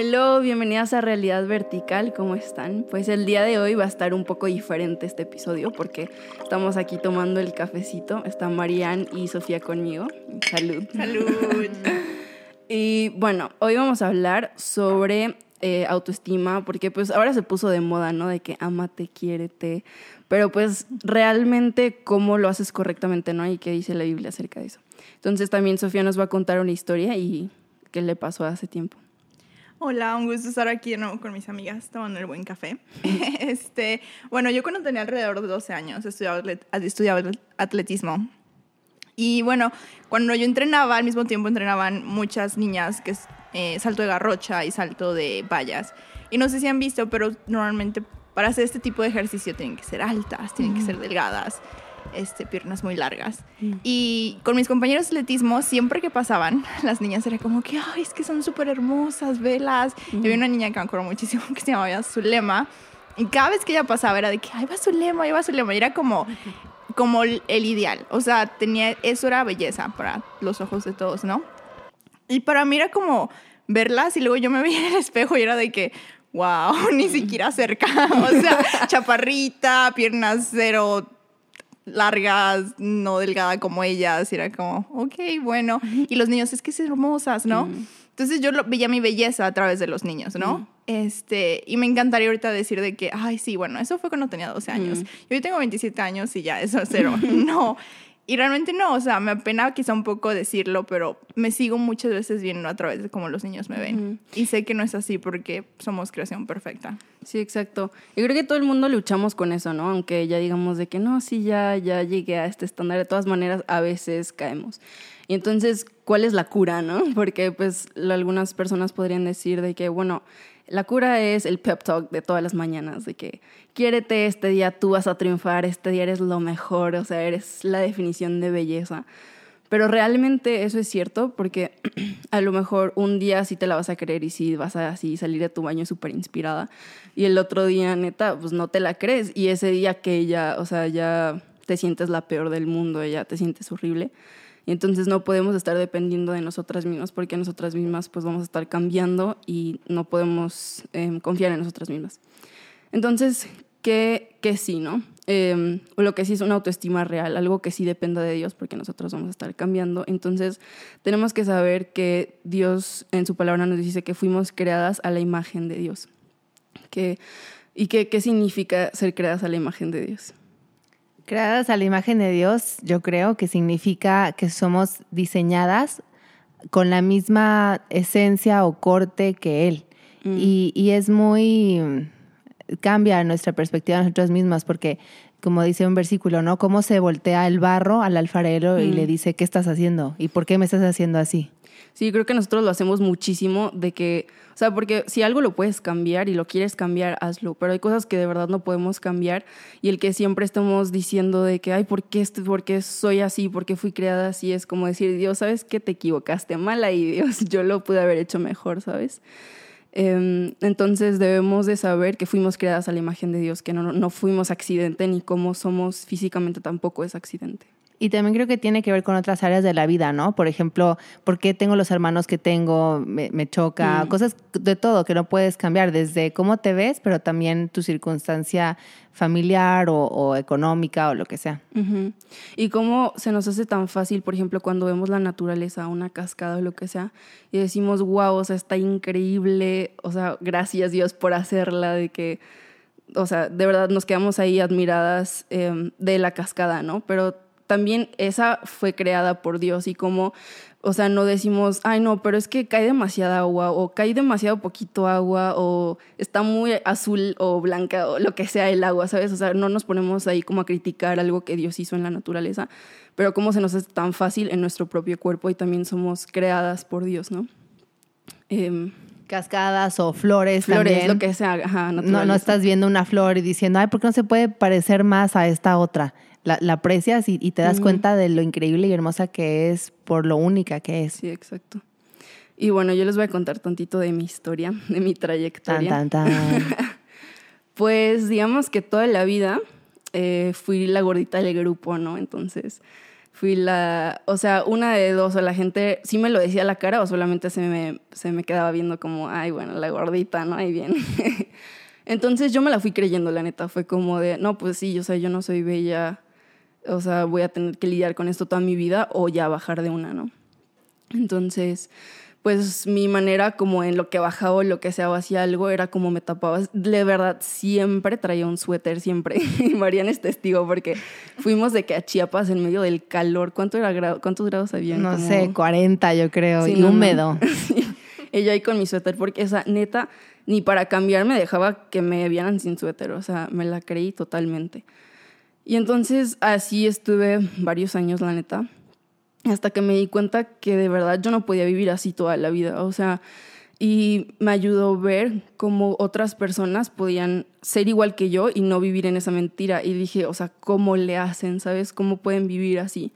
Hello, bienvenidas a Realidad Vertical, ¿cómo están? Pues el día de hoy va a estar un poco diferente este episodio porque estamos aquí tomando el cafecito. Está Marianne y Sofía conmigo. Salud. Salud. y bueno, hoy vamos a hablar sobre eh, autoestima porque pues ahora se puso de moda, ¿no? De que amate, quiérete, pero pues realmente cómo lo haces correctamente, ¿no? Y qué dice la Biblia acerca de eso. Entonces también Sofía nos va a contar una historia y qué le pasó hace tiempo. Hola, un gusto estar aquí de nuevo con mis amigas tomando el buen café. este, bueno, yo cuando tenía alrededor de 12 años estudiaba, estudiaba atletismo. Y bueno, cuando yo entrenaba, al mismo tiempo entrenaban muchas niñas que es eh, salto de garrocha y salto de vallas. Y no sé si han visto, pero normalmente para hacer este tipo de ejercicio tienen que ser altas, tienen que ser delgadas este, piernas muy largas. Mm. Y con mis compañeros de atletismo, siempre que pasaban, las niñas era como que, ay, es que son súper hermosas, velas. Y había una niña que me acuerdo muchísimo que se llamaba Zulema. Y cada vez que ella pasaba era de que, ay, va Zulema, ahí va Zulema. Y era como, como el, ideal. O sea, tenía, eso era belleza para los ojos de todos, ¿no? Y para mí era como verlas y luego yo me veía en el espejo y era de que, wow, ni siquiera cerca. O sea, chaparrita, piernas cero largas, no delgada como ellas, y era como, ok, bueno. Y los niños, es que es hermosas, ¿no? Entonces yo veía mi belleza a través de los niños, ¿no? Este, y me encantaría ahorita decir de que, ay, sí, bueno, eso fue cuando tenía 12 años. Yo hoy tengo 27 años y ya, eso es cero. no. Y realmente no, o sea, me apena quizá un poco decirlo, pero me sigo muchas veces viendo a través de cómo los niños me ven. Y sé que no es así porque somos creación perfecta. Sí, exacto. Y creo que todo el mundo luchamos con eso, ¿no? Aunque ya digamos de que no, sí, ya, ya llegué a este estándar, de todas maneras a veces caemos. Y entonces, ¿cuál es la cura, no? Porque pues algunas personas podrían decir de que, bueno, la cura es el pep talk de todas las mañanas, de que quiérete, este día tú vas a triunfar, este día eres lo mejor, o sea, eres la definición de belleza. Pero realmente eso es cierto porque a lo mejor un día sí te la vas a creer y sí vas a así salir de tu baño súper inspirada y el otro día neta pues no te la crees y ese día que ya, o sea, ya te sientes la peor del mundo, ya te sientes horrible. Entonces no podemos estar dependiendo de nosotras mismas porque nosotras mismas pues vamos a estar cambiando y no podemos em, confiar en nosotras mismas. Entonces, ¿qué, qué sí, no? Eh, lo que sí es una autoestima real, algo que sí dependa de Dios porque nosotros vamos a estar cambiando. Entonces, tenemos que saber que Dios en su palabra nos dice que fuimos creadas a la imagen de Dios. Que, ¿Y qué, qué significa ser creadas a la imagen de Dios? Creadas a la imagen de Dios, yo creo que significa que somos diseñadas con la misma esencia o corte que Él. Mm. Y, es muy, cambia nuestra perspectiva de nosotros mismas, porque como dice un versículo, ¿no? Cómo se voltea el barro al alfarero y le mm. dice, ¿qué estás haciendo? ¿Y por qué me estás haciendo así? Sí, creo que nosotros lo hacemos muchísimo de que, o sea, porque si algo lo puedes cambiar y lo quieres cambiar, hazlo, pero hay cosas que de verdad no podemos cambiar y el que siempre estamos diciendo de que, ay, ¿por qué, estoy, por qué soy así? ¿Por qué fui creada así? Es como decir, Dios, ¿sabes qué? Te equivocaste mal ahí, Dios, yo lo pude haber hecho mejor, ¿sabes? Em, entonces debemos de saber que fuimos creadas a la imagen de Dios, que no, no fuimos accidente ni como somos físicamente tampoco es accidente. Y también creo que tiene que ver con otras áreas de la vida, ¿no? Por ejemplo, ¿por qué tengo los hermanos que tengo? Me, choca, mm. cosas de todo que no puedes cambiar, desde cómo te ves, pero también tu circunstancia familiar o, económica o lo que sea. Y cómo se nos hace tan fácil, por ejemplo, cuando vemos la naturaleza, una cascada o lo que sea, y decimos, wow, o sea, está increíble, o sea, gracias Dios por hacerla, de que o sea, de verdad nos quedamos ahí admiradas em, de la cascada, ¿no? Pero también esa fue creada por Dios y como, o sea, no decimos, ay no, pero es que cae demasiada agua o cae demasiado poquito agua o está muy azul o blanca o lo que sea el agua, ¿sabes? O sea, no nos ponemos ahí como a criticar algo que Dios hizo en la naturaleza, pero cómo se nos hace tan fácil en nuestro propio cuerpo y también somos creadas por Dios, ¿no? Em, cascadas o flores, flores lo que sea. Ajá, no, no estás viendo una flor y diciendo, ay, ¿por qué no se puede parecer más a esta otra? La, aprecias y, te das cuenta de lo increíble y hermosa que es por lo única que es. Sí, exacto. Y bueno, yo les voy a contar tantito de mi historia, de mi trayectoria. Tan, tan, tan. pues digamos que toda la vida eh, fui la gordita del grupo, ¿no? Entonces fui la, o sea, una de dos, o la gente sí me lo decía a la cara o solamente se me, se me quedaba viendo como, ay, bueno, la gordita, ¿no? Ahí bien. Entonces yo me la fui creyendo, la neta, fue como de, no, pues sí, o sea, yo no soy bella, o sea, voy a tener que lidiar con esto toda mi vida o ya bajar de una, ¿no? Entonces, pues mi manera como en lo que bajaba o lo que sea o hacía algo era como me tapaba. De verdad, siempre traía un suéter, siempre. Y Mariana es testigo porque fuimos de que a Chiapas en medio del calor. ¿Cuánto era ¿Cuántos grados había? No sé, 40 yo creo, y húmedo. Y yo ahí con mi suéter porque esa neta ni para cambiarme dejaba que me vieran sin suéter, o sea, me la creí totalmente. Y entonces así estuve varios años, la neta hasta que me di cuenta que de verdad yo no podía vivir así toda la vida, o sea, y me ayudó ver cómo otras personas podían ser igual que yo y no vivir en esa mentira. Y dije, o sea, ¿cómo le hacen? ¿Sabes? ¿Cómo pueden vivir así?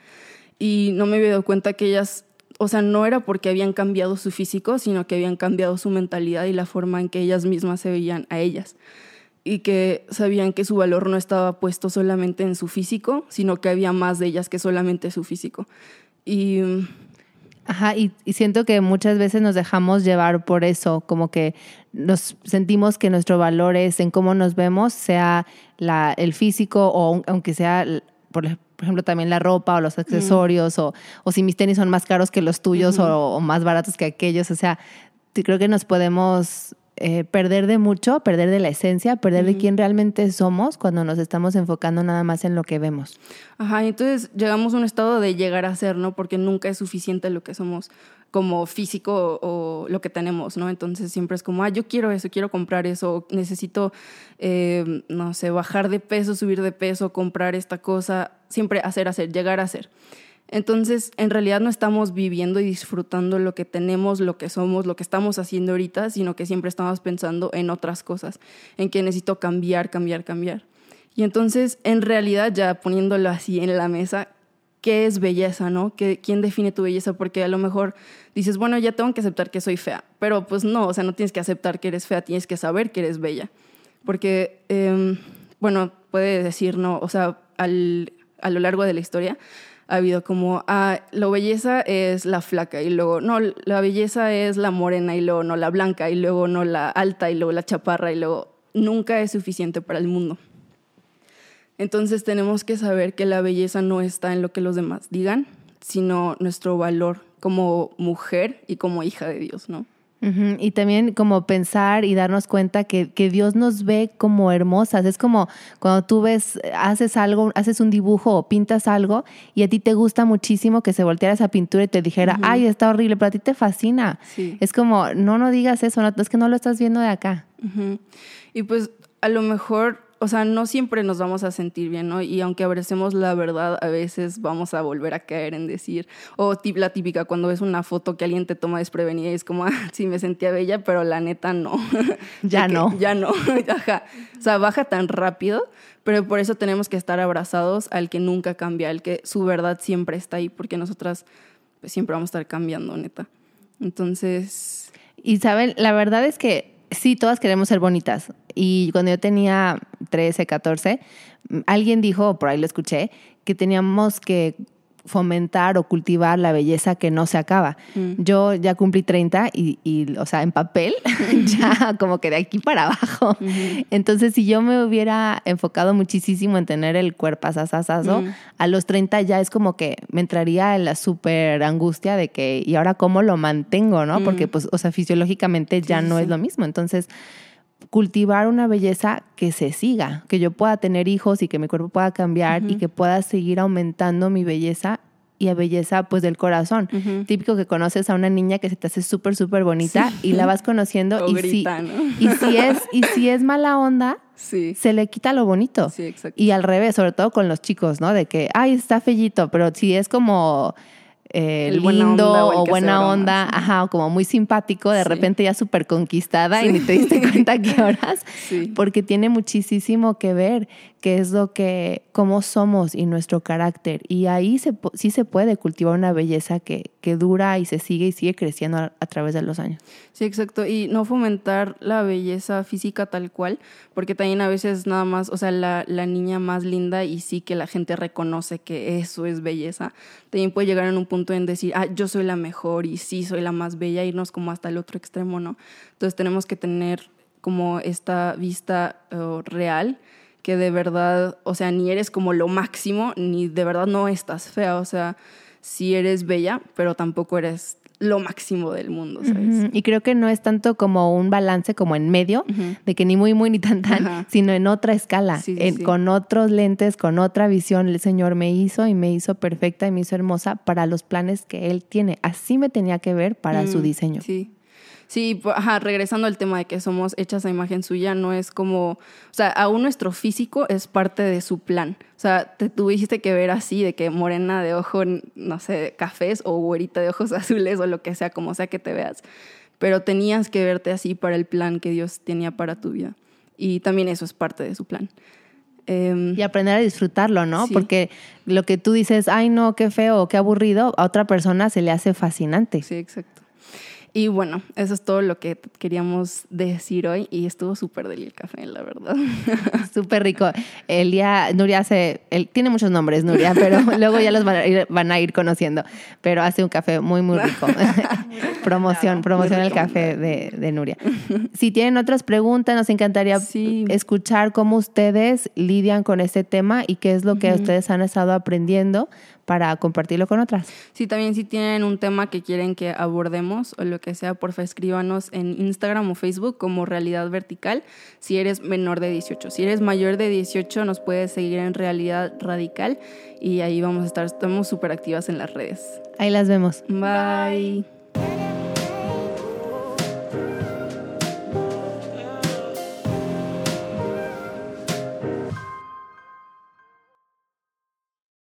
Y no me había dado cuenta que ellas, o sea, no era porque habían cambiado su físico, sino que habían cambiado su mentalidad y la forma en que ellas mismas se veían a ellas. Y que sabían que su valor no estaba puesto solamente en su físico, sino que había más de ellas que solamente su físico. Y... Ajá, y, siento que muchas veces nos dejamos llevar por eso, como que nos sentimos que nuestro valor es en cómo nos vemos, sea la, el físico o aunque sea, por, ejemplo, también la ropa o los accesorios, o, o, si mis tenis son más caros que los tuyos o, o, más baratos que aquellos. O sea, creo que nos podemos eh, perder de mucho, perder de la esencia, perder de quién realmente somos cuando nos estamos enfocando nada más en lo que vemos. Ajá, entonces llegamos a un estado de llegar a ser, ¿no? Porque nunca es suficiente lo que somos como físico o, lo que tenemos, ¿no? Entonces siempre es como, ah, yo quiero eso, quiero comprar eso, necesito, eh, no sé, bajar de peso, subir de peso, comprar esta cosa, siempre hacer, hacer, llegar a ser. Entonces, en realidad no estamos viviendo y disfrutando lo que tenemos, lo que somos, lo que estamos haciendo ahorita, sino que siempre estamos pensando en otras cosas, en que necesito cambiar, cambiar, cambiar. Y entonces, en realidad, ya poniéndolo así en la mesa, ¿qué es belleza, no? ¿Quién define tu belleza? Porque a lo mejor dices, bueno, ya tengo que aceptar que soy fea, pero pues no, o sea, no tienes que aceptar que eres fea, tienes que saber que eres bella. Porque, em, bueno, puede decir, no, o sea, al, a lo largo de la historia, ha habido como, ah, la belleza es la flaca y luego, no, la belleza es la morena y luego no la blanca y luego no la alta y luego la chaparra y luego nunca es suficiente para el mundo. Entonces tenemos que saber que la belleza no está en lo que los demás digan, sino nuestro valor como mujer y como hija de Dios, ¿no? Y también como pensar y darnos cuenta que, que, Dios nos ve como hermosas. Es como cuando tú ves, haces algo, haces un dibujo o pintas algo y a ti te gusta muchísimo que se volteara esa pintura y te dijera, ay, está horrible, pero a ti te fascina. Es como, no, no digas eso, no, es que no lo estás viendo de acá. Y pues a lo mejor o sea, no siempre nos vamos a sentir bien, ¿no? Y aunque abracemos la verdad, a veces vamos a volver a caer en decir, o la típica, cuando ves una foto que alguien te toma desprevenida y es como, ah, sí, me sentía bella, pero la neta no. Ya no. Ya no. Ajá. O sea, baja tan rápido, pero por eso tenemos que estar abrazados al que nunca cambia, al que su verdad siempre está ahí, porque nosotras pues, siempre vamos a estar cambiando, neta. Entonces... Y saben, la verdad es que sí, todas queremos ser bonitas. Y cuando yo tenía 13, 14, alguien dijo, por ahí lo escuché, que teníamos que fomentar o cultivar la belleza que no se acaba. Mm. Yo ya cumplí 30 y, y, o sea, en papel, ya como que de aquí para abajo. Entonces, si yo me hubiera enfocado muchísimo en tener el cuerpo asasasazo, mm. a los 30 ya es como que me entraría en la súper angustia de que, ¿y ahora cómo lo mantengo, no? Porque, mm. pues, o sea, fisiológicamente ya no es lo mismo. Entonces, cultivar una belleza que se siga, que yo pueda tener hijos y que mi cuerpo pueda cambiar y que pueda seguir aumentando mi belleza y a belleza pues del corazón. Típico que conoces a una niña que se te hace súper, súper bonita y la vas conociendo y, si, y, si es, y si es mala onda, se le quita lo bonito. y al revés, sobre todo con los chicos, ¿no? De que, ay, está fellito, pero si es como eh, lindo o, buena onda, ajá, o como muy simpático, de repente ya súper conquistada y ni te diste cuenta qué horas, porque tiene muchísimo que ver qué es lo que, cómo somos y nuestro carácter. Y ahí se, sí se puede cultivar una belleza que, que dura y se sigue y sigue creciendo a, través de los años. Sí, exacto. Y no fomentar la belleza física tal cual, porque también a veces nada más, o sea, la, la niña más linda y sí que la gente reconoce que eso es belleza, también puede llegar en un punto en decir, ah, yo soy la mejor y sí soy la más bella, irnos como hasta el otro extremo, ¿no? Entonces tenemos que tener como esta vista uh, real que de verdad, o sea, ni eres como lo máximo, ni de verdad no estás fea, o sea, sí eres bella, pero tampoco eres lo máximo del mundo, ¿sabes? Uh -huh. Y creo que no es tanto como un balance como en medio, uh -huh. de que ni muy, muy, ni tan, tan, sino en otra escala, sí, en, sí. con otros lentes, con otra visión. El Señor me hizo y me hizo perfecta y me hizo hermosa para los planes que Él tiene. Así me tenía que ver para su diseño. Sí. Sí, ajá, regresando al tema de que somos hechas a imagen suya, no es como, o sea, aún nuestro físico es parte de su plan. O sea, te tuviste que ver así, de que morena de ojo, no sé, cafés o güerita de ojos azules o lo que sea, como sea que te veas. Pero tenías que verte así para el plan que Dios tenía para tu vida. Y también eso es parte de su plan. Eh, y aprender a disfrutarlo, ¿no? Sí. Porque lo que tú dices, ay, no, qué feo, qué aburrido, a otra persona se le hace fascinante. Sí, exacto. Y bueno, eso es todo lo que queríamos decir hoy y estuvo súper del el café, la verdad. Súper rico. El día, Nuria hace, él tiene muchos nombres, Nuria, pero luego ya los van a, ir, van a ir conociendo. Pero hace un café muy, muy rico. promoción, promoción el café de, de, Nuria. Si tienen otras preguntas, nos encantaría sí. escuchar cómo ustedes lidian con este tema y qué es lo que uh -huh. ustedes han estado aprendiendo para compartirlo con otras. Sí, también si tienen un tema que quieren que abordemos o lo que sea, porfa escríbanos en Instagram o Facebook como Realidad Vertical si eres menor de 18. Si eres mayor de 18 nos puedes seguir en Realidad Radical y ahí vamos a estar, estamos súper activas en las redes. Ahí las vemos. Bye. Bye.